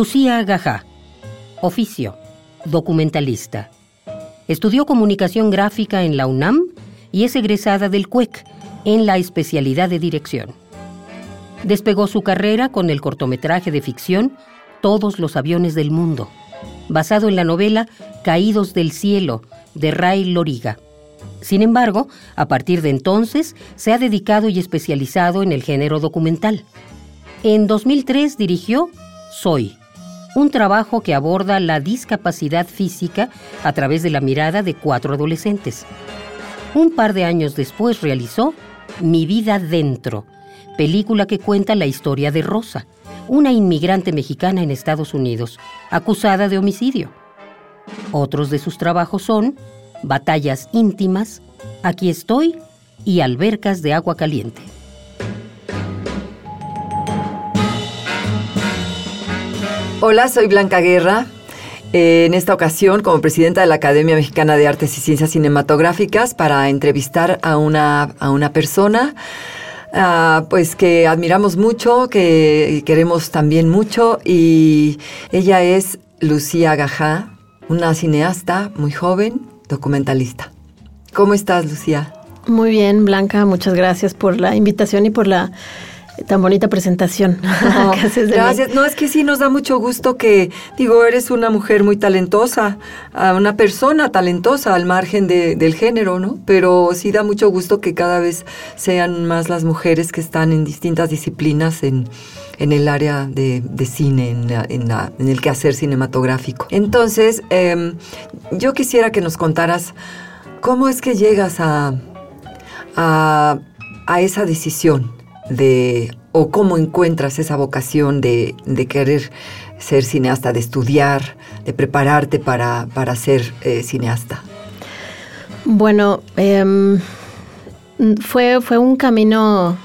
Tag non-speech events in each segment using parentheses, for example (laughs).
Lucía Gajá. Oficio. Documentalista. Estudió comunicación gráfica en la UNAM y es egresada del CUEC en la especialidad de dirección. Despegó su carrera con el cortometraje de ficción Todos los aviones del mundo, basado en la novela Caídos del cielo de Ray Loriga. Sin embargo, a partir de entonces se ha dedicado y especializado en el género documental. En 2003 dirigió Soy, un trabajo que aborda la discapacidad física a través de la mirada de cuatro adolescentes. Un par de años después realizó Mi vida dentro, película que cuenta la historia de Rosa, una inmigrante mexicana en Estados Unidos, acusada de homicidio. Otros de sus trabajos son Batallas íntimas, Aquí estoy y Albercas de agua caliente. Hola, soy Blanca Guerra. Eh, en esta ocasión, como presidenta de la Academia Mexicana de Artes y Ciencias Cinematográficas, para entrevistar a una, a una persona ah, pues que admiramos mucho, que queremos también mucho, y ella es Lucía Gajá, una cineasta muy joven, documentalista. ¿Cómo estás, Lucía? Muy bien, Blanca, muchas gracias por la invitación y por la tan bonita presentación. (laughs) gracias. No, es que sí nos da mucho gusto que, digo, eres una mujer muy talentosa, una persona talentosa al margen del género, ¿no? Pero sí da mucho gusto que cada vez sean más las mujeres que están en distintas disciplinas en, el área de, cine, en, en, el quehacer cinematográfico. Entonces, em, yo quisiera que nos contaras cómo es que llegas a, a, a esa decisión de, o cómo encuentras esa vocación de, querer ser cineasta, de estudiar, de prepararte para, ser eh, cineasta? Bueno, em, fue, fue un camino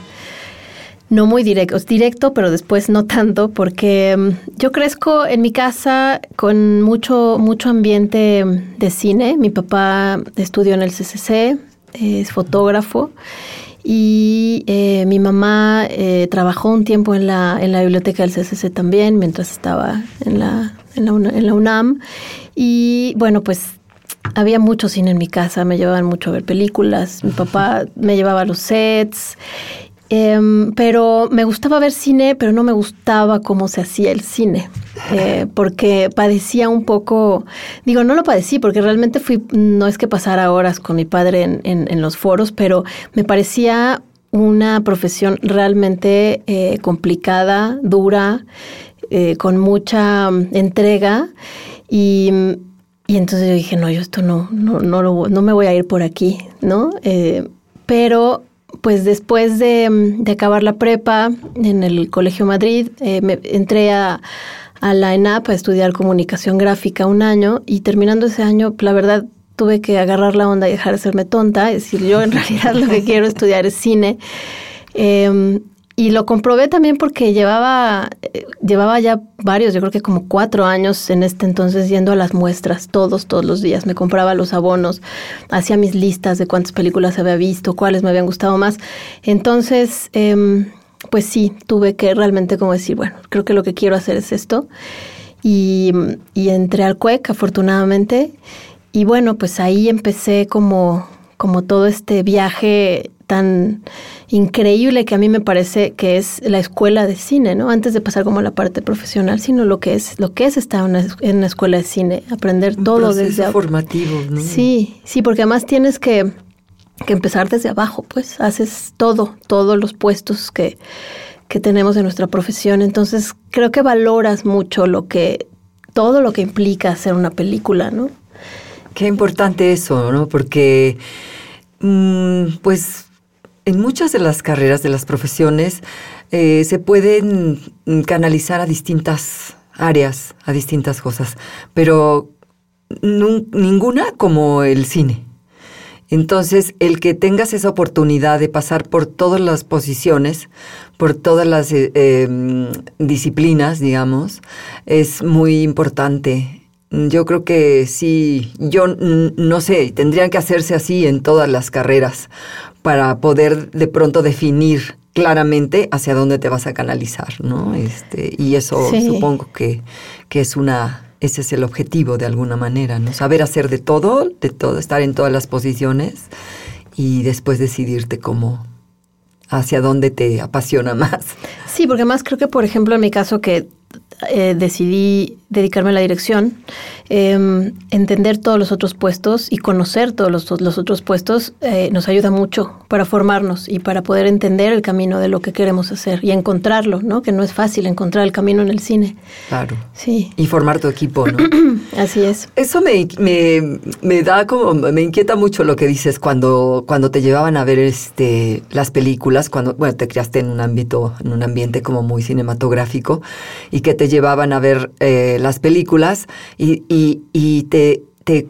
no muy directo, directo, pero después no tanto, porque em, yo crezco en mi casa con mucho, mucho ambiente de cine. Mi papá estudió en el CCC, es fotógrafo y eh, mi mamá eh, trabajó un tiempo en la, en la biblioteca del CCC también, mientras estaba en la, en la, en la UNAM. Y bueno, pues había mucho cine en mi casa, me llevaban mucho a ver películas, mi papá me llevaba a los sets Em, pero me gustaba ver cine, pero no me gustaba cómo se hacía el cine, eh, porque padecía un poco, digo, no lo padecí, porque realmente fui, no es que pasara horas con mi padre en, en, los foros, pero me parecía una profesión realmente eh, complicada, dura, eh, con mucha mm, entrega y... Y entonces yo dije, no, yo esto no, no, no, lo, no me voy a ir por aquí, ¿no? pero pues después de, acabar la prepa en el Colegio Madrid, eh, me entré a, la ENAP a estudiar comunicación gráfica un año y terminando ese año, la verdad, tuve que agarrar la onda y dejar de serme tonta, es decir, yo en (laughs) realidad lo que quiero estudiar es cine. Em, y lo comprobé también porque llevaba, eh, llevaba ya varios, yo creo que como cuatro años en este entonces yendo a las muestras todos, todos los días. Me compraba los abonos, hacía mis listas de cuántas películas había visto, cuáles me habían gustado más. Entonces, em, pues sí, tuve que realmente como decir, bueno, creo que lo que quiero hacer es esto. Y, y entré al CUEC, afortunadamente. Y bueno, pues ahí empecé como, como todo este viaje tan increíble que a mí me parece que es la escuela de cine, ¿no? Antes de pasar como a la parte profesional, sino lo que es lo que es estar en una, escuela de cine, aprender todo desde formativo, ¿no? Sí, sí, porque además tienes que, que empezar desde abajo, pues haces todo, todos los puestos que que tenemos en nuestra profesión. Entonces, creo que valoras mucho lo que todo lo que implica hacer una película, ¿no? Qué importante eso, ¿no? Porque, mm, pues, en muchas de las carreras, de las profesiones, eh, se pueden canalizar a distintas áreas, a distintas cosas, pero ninguna como el cine. Entonces, el que tengas esa oportunidad de pasar por todas las posiciones, por todas las eh, em, disciplinas, digamos, es muy importante. Yo creo que sí, yo no sé, tendrían que hacerse así en todas las carreras para poder de pronto definir claramente hacia dónde te vas a canalizar, ¿no? Este, y eso supongo que, que es una ese es el objetivo de alguna manera, ¿no? Saber hacer de todo, de todo, estar en todas las posiciones y después decidirte cómo, hacia dónde te apasiona (laughs) más. Sí, porque más creo que, por ejemplo, en mi caso que eh, decidí dedicarme a la dirección, em, entender todos los otros puestos y conocer todos los, los otros puestos eh, nos ayuda mucho para formarnos y para poder entender el camino de lo que queremos hacer y encontrarlo, ¿no? Que no es fácil encontrar el camino en el cine. Claro. Sí. Y formar tu equipo, ¿no? (clears throat) Así es. Eso me, me, me, da como, me inquieta mucho lo que dices cuando, cuando te llevaban a ver este, las películas, cuando, bueno, te criaste en un ámbito, en un ambiente como muy cinematográfico y que te llevaban a ver eh, las películas y, y, te, te,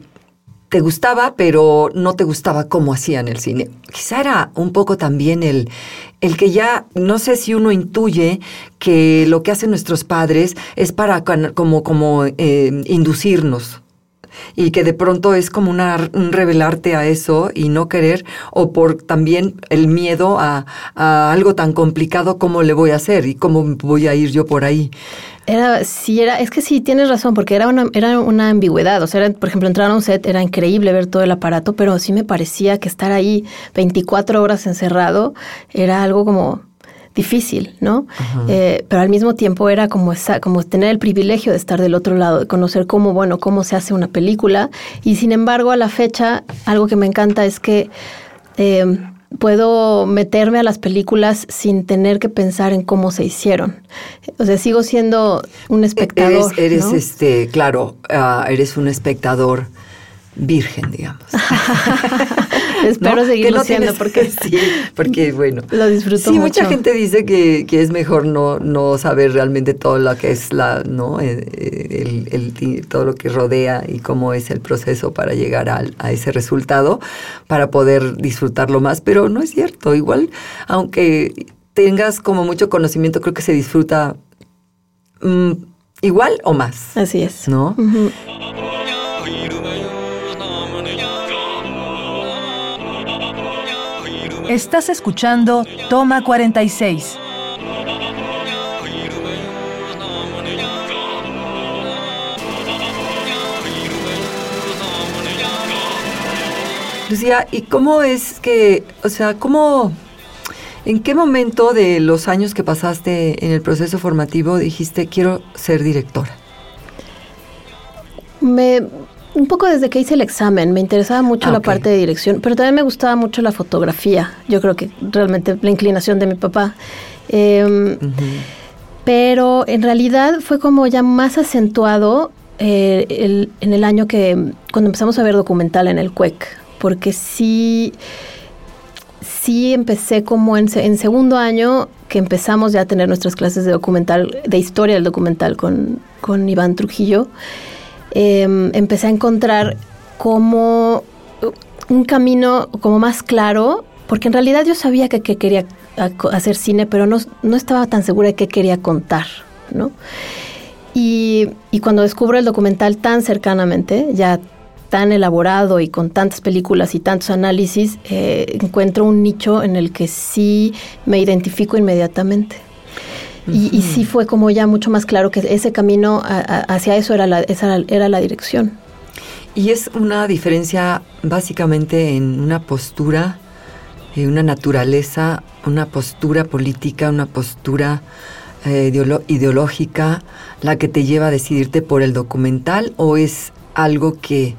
te, gustaba, pero no te gustaba cómo hacían el cine. Quizá era un poco también el, el que ya, no sé si uno intuye que lo que hacen nuestros padres es para como, como eh, inducirnos y que de pronto es como una, un revelarte a eso y no querer, o por también el miedo a, a algo tan complicado como le voy a hacer y cómo voy a ir yo por ahí. Era, sí, era, es que sí, tienes razón, porque era una, era una ambigüedad. O sea, por ejemplo, entrar a un set era increíble ver todo el aparato, pero sí me parecía que estar ahí 24 horas encerrado era algo como difícil, ¿no? Eh, pero al mismo tiempo era como, esa, como tener el privilegio de estar del otro lado, de conocer cómo, bueno, cómo se hace una película. Y sin embargo, a la fecha, algo que me encanta es que eh, puedo meterme a las películas sin tener que pensar en cómo se hicieron. O sea, sigo siendo un espectador. Eres, este, claro, ah, eres un espectador virgen, digamos. (laughs) Espero seguirlo siendo porque (laughs) sí, porque bueno. (laughs) Lo disfruto Sí, mucha gente dice que, es mejor no, no saber realmente todo lo que es la, ¿no? Eh, el, el, todo lo que rodea y cómo es el proceso para llegar a, a ese resultado, para poder disfrutarlo más, pero no es cierto. Igual, aunque tengas como mucho conocimiento, creo que se disfruta mm, igual o más. Así es. ¿No? Estás escuchando Toma 46. Lucía, ¿y cómo es que, o sea, cómo, en qué momento de los años que pasaste en el proceso formativo dijiste quiero ser directora? Me, un poco desde que hice el examen, me interesaba mucho ah, la parte de dirección, pero también me gustaba mucho la fotografía. Yo creo que realmente la inclinación de mi papá. Em, pero en realidad fue como ya más acentuado eh, en el año que, cuando empezamos a ver documental en el CUEC, porque sí, sí empecé como en, en segundo año que empezamos ya a tener nuestras clases de documental, de historia del documental con, con Iván Trujillo. Em, empecé a encontrar como un camino como más claro, porque en realidad yo sabía que, quería hacer cine, pero no, no, estaba tan segura de qué quería contar, ¿no? Y, y, cuando descubro el documental tan cercanamente, ya tan elaborado y con tantas películas y tantos análisis, eh, encuentro un nicho en el que sí me identifico inmediatamente. Y, sí fue como ya mucho más claro que ese camino hacia eso era la, esa era la dirección. Y es una diferencia básicamente en una postura eh, una naturaleza, una postura política, una postura eh, ideológica la que te lleva a decidirte por el documental o es algo que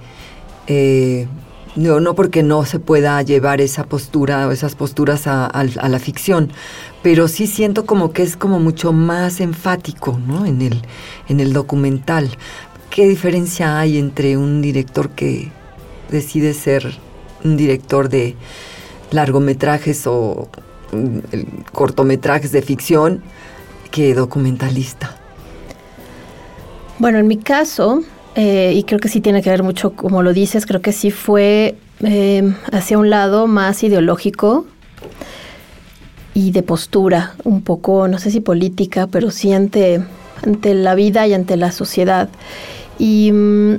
eh, no, no porque no se pueda llevar esa postura o esas posturas a, la ficción, pero sí siento como que es como mucho más enfático ¿no? en, el, en el documental. ¿Qué diferencia hay entre un director que decide ser un director de largometrajes o mm, cortometrajes de ficción que documentalista? Bueno, en mi caso, eh, y creo que sí tiene que ver mucho, como lo dices, creo que sí fue eh, hacia un lado más ideológico y de postura, un poco, no sé si política, pero sí ante, ante la vida y ante la sociedad. Y, mm,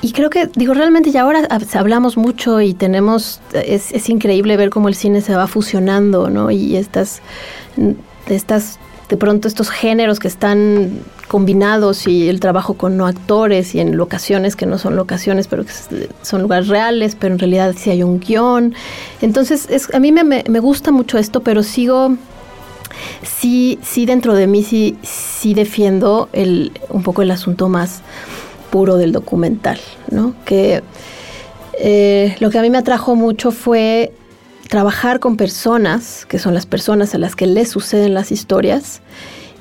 y creo que, digo, realmente ya ahora hablamos mucho y tenemos, es, es increíble ver cómo el cine se va fusionando, ¿no? Y estas, estas de pronto estos géneros que están combinados y el trabajo con no actores y en locaciones que no son locaciones, pero que son lugares reales, pero en realidad sí hay un guion. Entonces, es, a mí me, gusta mucho esto, pero sigo, sí, sí dentro de mí sí, sí defiendo el, un poco el asunto más puro del documental, ¿no? Que eh, lo que a mí me atrajo mucho fue trabajar con personas, que son las personas a las que les suceden las historias,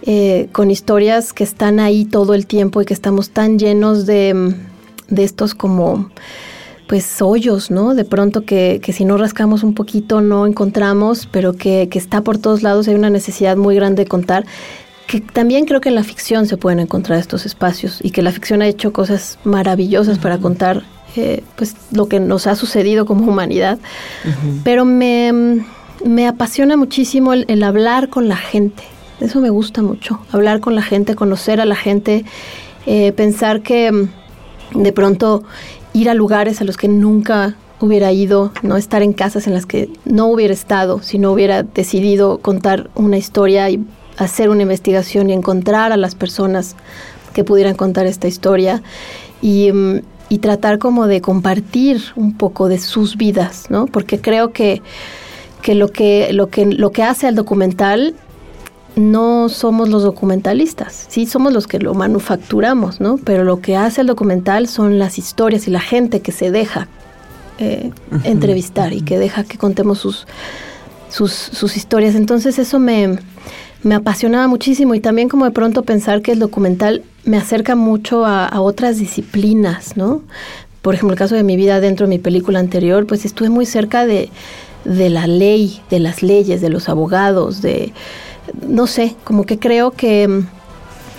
eh, con historias que están ahí todo el tiempo y que estamos tan llenos de, de estos como pues hoyos, ¿no? De pronto que, que, si no rascamos un poquito no encontramos, pero que, que, está por todos lados, hay una necesidad muy grande de contar, que también creo que en la ficción se pueden encontrar estos espacios y que la ficción ha hecho cosas maravillosas para contar pues lo que nos ha sucedido como humanidad, pero me, apasiona muchísimo el, hablar con la gente, eso me gusta mucho, hablar con la gente, conocer a la gente, eh, pensar que mm, de pronto ir a lugares a los que nunca hubiera ido, no estar en casas en las que no hubiera estado, si no hubiera decidido contar una historia y hacer una investigación y encontrar a las personas que pudieran contar esta historia. Y, mm, y tratar como de compartir un poco de sus vidas, ¿no? Porque creo que, que, lo, que, lo, que lo que hace al documental no somos los documentalistas, sí somos los que lo manufacturamos, ¿no? Pero lo que hace el documental son las historias y la gente que se deja eh, entrevistar y que deja que contemos sus, sus, sus historias. Entonces eso me, me apasionaba muchísimo y también como de pronto pensar que el documental me acerca mucho a, otras disciplinas, ¿no? Por ejemplo, el caso de mi vida dentro de mi película anterior, pues estuve muy cerca de, la ley, de las leyes, de los abogados, de, no sé, como que creo que,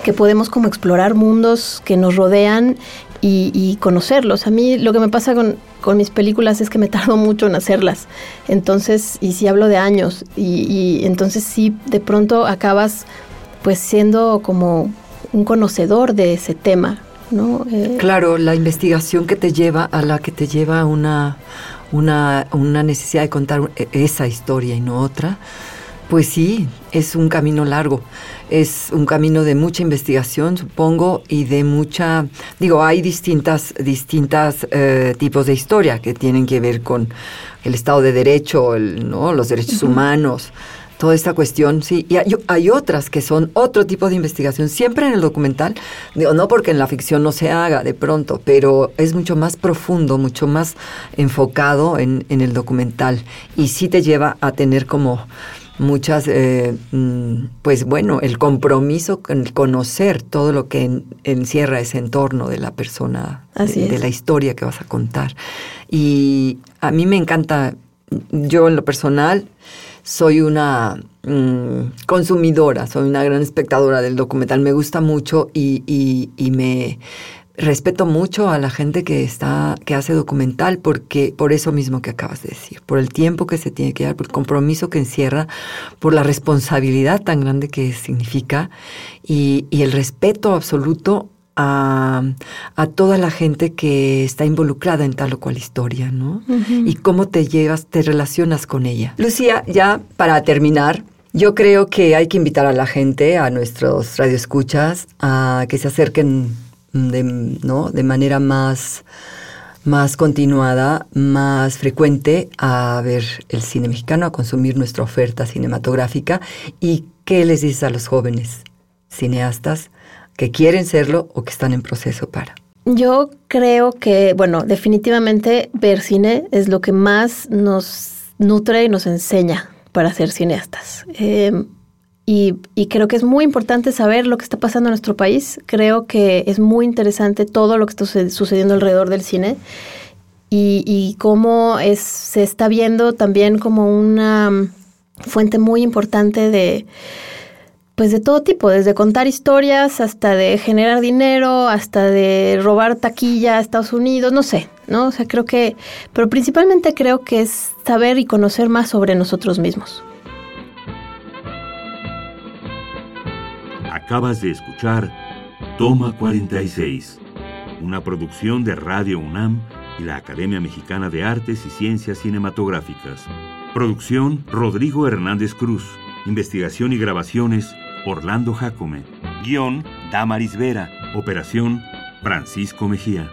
que podemos como explorar mundos que nos rodean y, conocerlos. A mí lo que me pasa con, con, mis películas es que me tardo mucho en hacerlas. Entonces, y si hablo de años, y, entonces sí, de pronto acabas pues siendo como un conocedor de ese tema, ¿no? Eh, claro, la investigación que te lleva a la que te lleva una, una, una necesidad de contar esa historia y no otra, pues sí, es un camino largo, es un camino de mucha investigación, supongo, y de mucha, digo, hay distintas, distintas eh, tipos de historia que tienen que ver con el Estado de Derecho, el, ¿no? los derechos humanos, toda esta cuestión, sí. Y hay, otras que son otro tipo de investigación, siempre en el documental, digo, no porque en la ficción no se haga de pronto, pero es mucho más profundo, mucho más enfocado en, en el documental y sí te lleva a tener como muchas, eh, mm, pues bueno, el compromiso con conocer todo lo que encierra ese entorno de la persona, de, de, la historia que vas a contar. Y a mí me encanta, yo en lo personal, soy una mm, consumidora, soy una gran espectadora del documental, me gusta mucho y, y, me respeto mucho a la gente que está, que hace documental, porque, por eso mismo que acabas de decir, por el tiempo que se tiene que dar, por el compromiso que encierra, por la responsabilidad tan grande que significa y, y el respeto absoluto a, toda la gente que está involucrada en tal o cual historia, ¿no? Y cómo te llevas, te relacionas con ella. Lucía, ya para terminar, yo creo que hay que invitar a la gente, a nuestros radioescuchas, a que se acerquen de, ¿no? de manera más más continuada, más frecuente a ver el cine mexicano, a consumir nuestra oferta cinematográfica. ¿Y qué les dices a los jóvenes cineastas que quieren serlo o que están en proceso para? Yo creo que, bueno, definitivamente ver cine es lo que más nos nutre y nos enseña para ser cineastas. Em, y, creo que es muy importante saber lo que está pasando en nuestro país. Creo que es muy interesante todo lo que está sucediendo alrededor del cine y, cómo es, se está viendo también como una fuente muy importante de, pues de todo tipo, desde contar historias hasta de generar dinero, hasta de robar taquilla a Estados Unidos, no sé, ¿no? O sea, creo que, pero principalmente creo que es saber y conocer más sobre nosotros mismos. Acabas de escuchar Toma 46, una producción de Radio UNAM y la Academia Mexicana de Artes y Ciencias Cinematográficas. Producción Rodrigo Hernández Cruz. Investigación y grabaciones Orlando Jacome. Guión Damaris Vera. Operación Francisco Mejía.